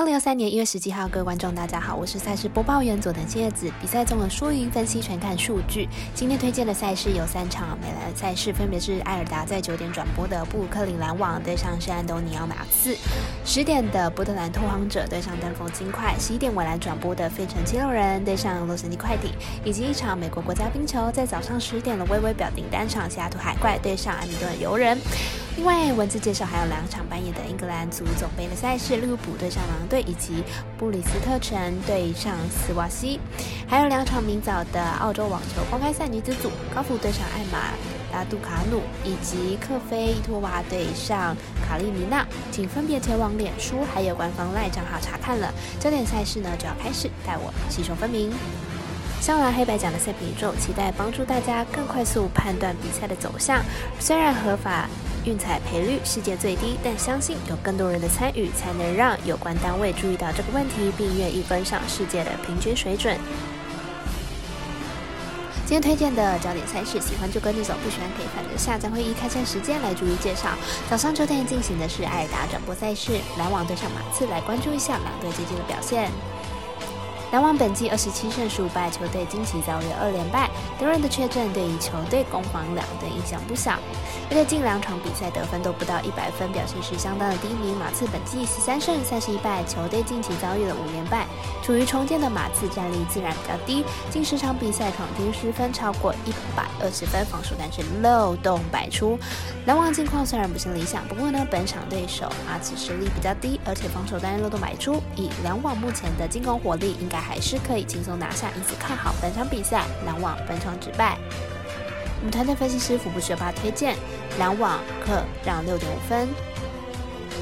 二零二三年一月十七号，各位观众，大家好，我是赛事播报员佐藤千叶子。比赛中的输赢分析全看数据。今天推荐的赛事有三场美兰赛事，分别是艾尔达在九点转播的布鲁克林篮网对上圣安东尼奥马刺，十点的波特兰拓荒者对上登峰金块，十一点晚兰转播的费城七六人对上洛杉矶快艇，以及一场美国国家冰球在早上十点的微微表定单场西雅图海怪对上安米顿游人。另外，文字介绍还有两场半夜的英格兰足总杯的赛事，利物浦对上狼队，以及布里斯特城对上斯瓦西，还有两场明早的澳洲网球公开赛女子组，高福对上艾玛拉杜卡努，以及克菲伊托娃对上卡利尼娜，请分别前往脸书还有官方赖账号查看了。焦点赛事呢就要开始，待我细说分明。香兰黑白奖的赛品宇宙，期待帮助大家更快速判断比赛的走向。虽然合法。运彩赔率世界最低，但相信有更多人的参与，才能让有关单位注意到这个问题，并愿意跟上世界的平均水准。今天推荐的焦点赛事，喜欢就跟着走，不喜欢可以反着下。将会依开赛时间来逐一介绍。早上九点进行的是艾达转播赛事，篮网对上马刺，来关注一下两队最近的表现。篮网本季二十七胜十五败，球队惊奇遭遇二连败。德润的确诊对于球队攻防两队影响不小，而且近两场比赛得分都不到一百分，表现是相当的低迷。马刺本季十三胜三十一败，球队近期遭遇了五连败。处于重建的马刺战力自然比较低，近十场比赛场均失分超过一百二十分，防守但是漏洞百出。篮网近况虽然不是理想，不过呢，本场对手马刺实力比较低，而且防守单漏洞百出，以篮网目前的进攻火力，应该。还是可以轻松拿下，因此看好本场比赛，篮网本场直败。我们团队分析师福布学霸推荐，篮网客让六点五分。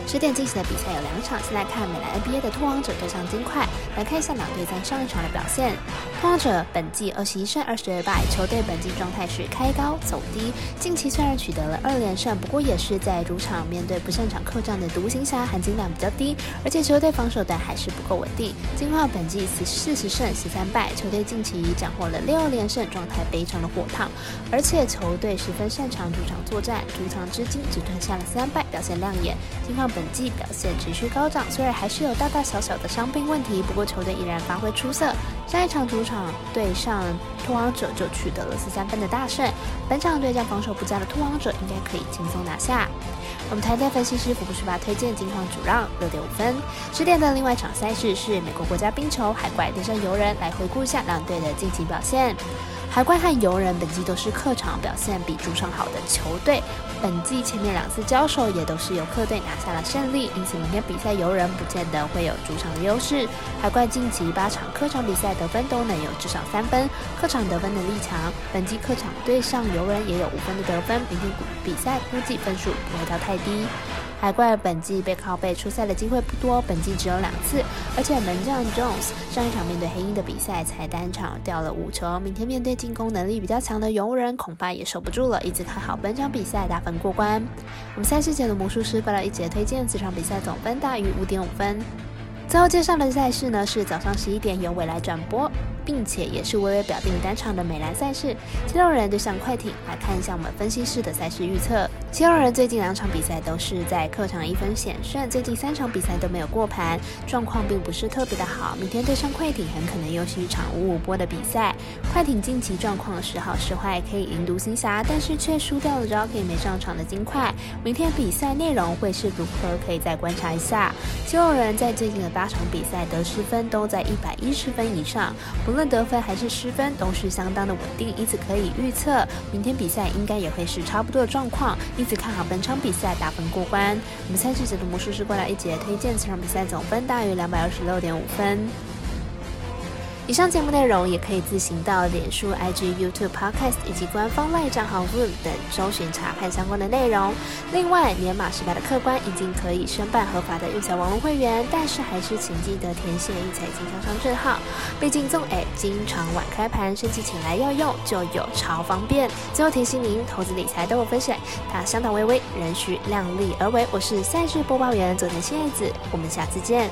十点进行的比赛有两场，先来看美兰 NBA 的拓荒者对上金块。来看一下两队在上一场的表现。拓荒者本季二十一胜二十二败，球队本季状态是开高走低。近期虽然取得了二连胜，不过也是在主场面对不擅长客战的独行侠，含金量比较低，而且球队防守端还是不够稳定。金块本季四四十胜十三败，球队近期斩获了六连胜，状态非常的火烫，而且球队十分擅长主场作战，主场至今只吞下了三败，表现亮眼。金块。本季表现持续高涨，虽然还是有大大小小的伤病问题，不过球队依然发挥出色。上一场主场对上突王者就取得了十三分的大胜，本场对战防守不佳的突王者应该可以轻松拿下。我们台队分析师福布斯巴推荐金矿主让六点五分。十点的另外一场赛事是美国国家冰球海怪对阵游人，来回顾一下两队的近期表现。海怪和游人本季都是客场表现比主场好的球队，本季前面两次交手也都是由客队拿下了胜利，因此明天比赛游人不见得会有主场的优势。海怪近期八场客场比赛得分都能有至少三分，客场得分能力强，本季客场对上游人也有五分的得分，明天比赛估计分数不会到太低。海怪本季背靠背出赛的机会不多，本季只有两次，而且门将 Jones 上一场面对黑鹰的比赛才单场掉了五球，明天面对进攻能力比较强的游人，恐怕也守不住了。一直看好本场比赛打分过关。我们赛事前的魔术师发了一节推荐，这场比赛总分大于五点五分。最后介绍的赛事呢是早上十一点由未来转播。并且也是微微表定单场的美兰赛事，七六人对上快艇，来看一下我们分析师的赛事预测。七六人最近两场比赛都是在客场一分险胜，最近三场比赛都没有过盘，状况并不是特别的好。明天对上快艇，很可能又是一场五五波的比赛。快艇近期状况时好时坏，可以赢独行侠，但是却输掉了 Jockey 没上场的金块。明天比赛内容会是如何，可以再观察一下。七六人在最近的八场比赛得失分都在一百一十分以上，不。论得分还是失分都是相当的稳定，因此可以预测明天比赛应该也会是差不多的状况，因此看好本场比赛打分过关。我们赛事解读魔术师过来一节推荐，这场比赛总分大于两百二十六点五分。以上节目内容也可以自行到脸书、IG、YouTube、Podcast 以及官方外账号 Room 等搜寻查看相关的内容。另外，年满十八的客官已经可以申办合法的育才网络会员，但是还是请记得填写育才经销商证号。毕竟纵 A 经常晚开盘，升级起来要用就有超方便。最后提醒您，投资理财都有风险，它相当微微，仍需量力而为。我是赛事播报员佐藤千叶子，我们下次见。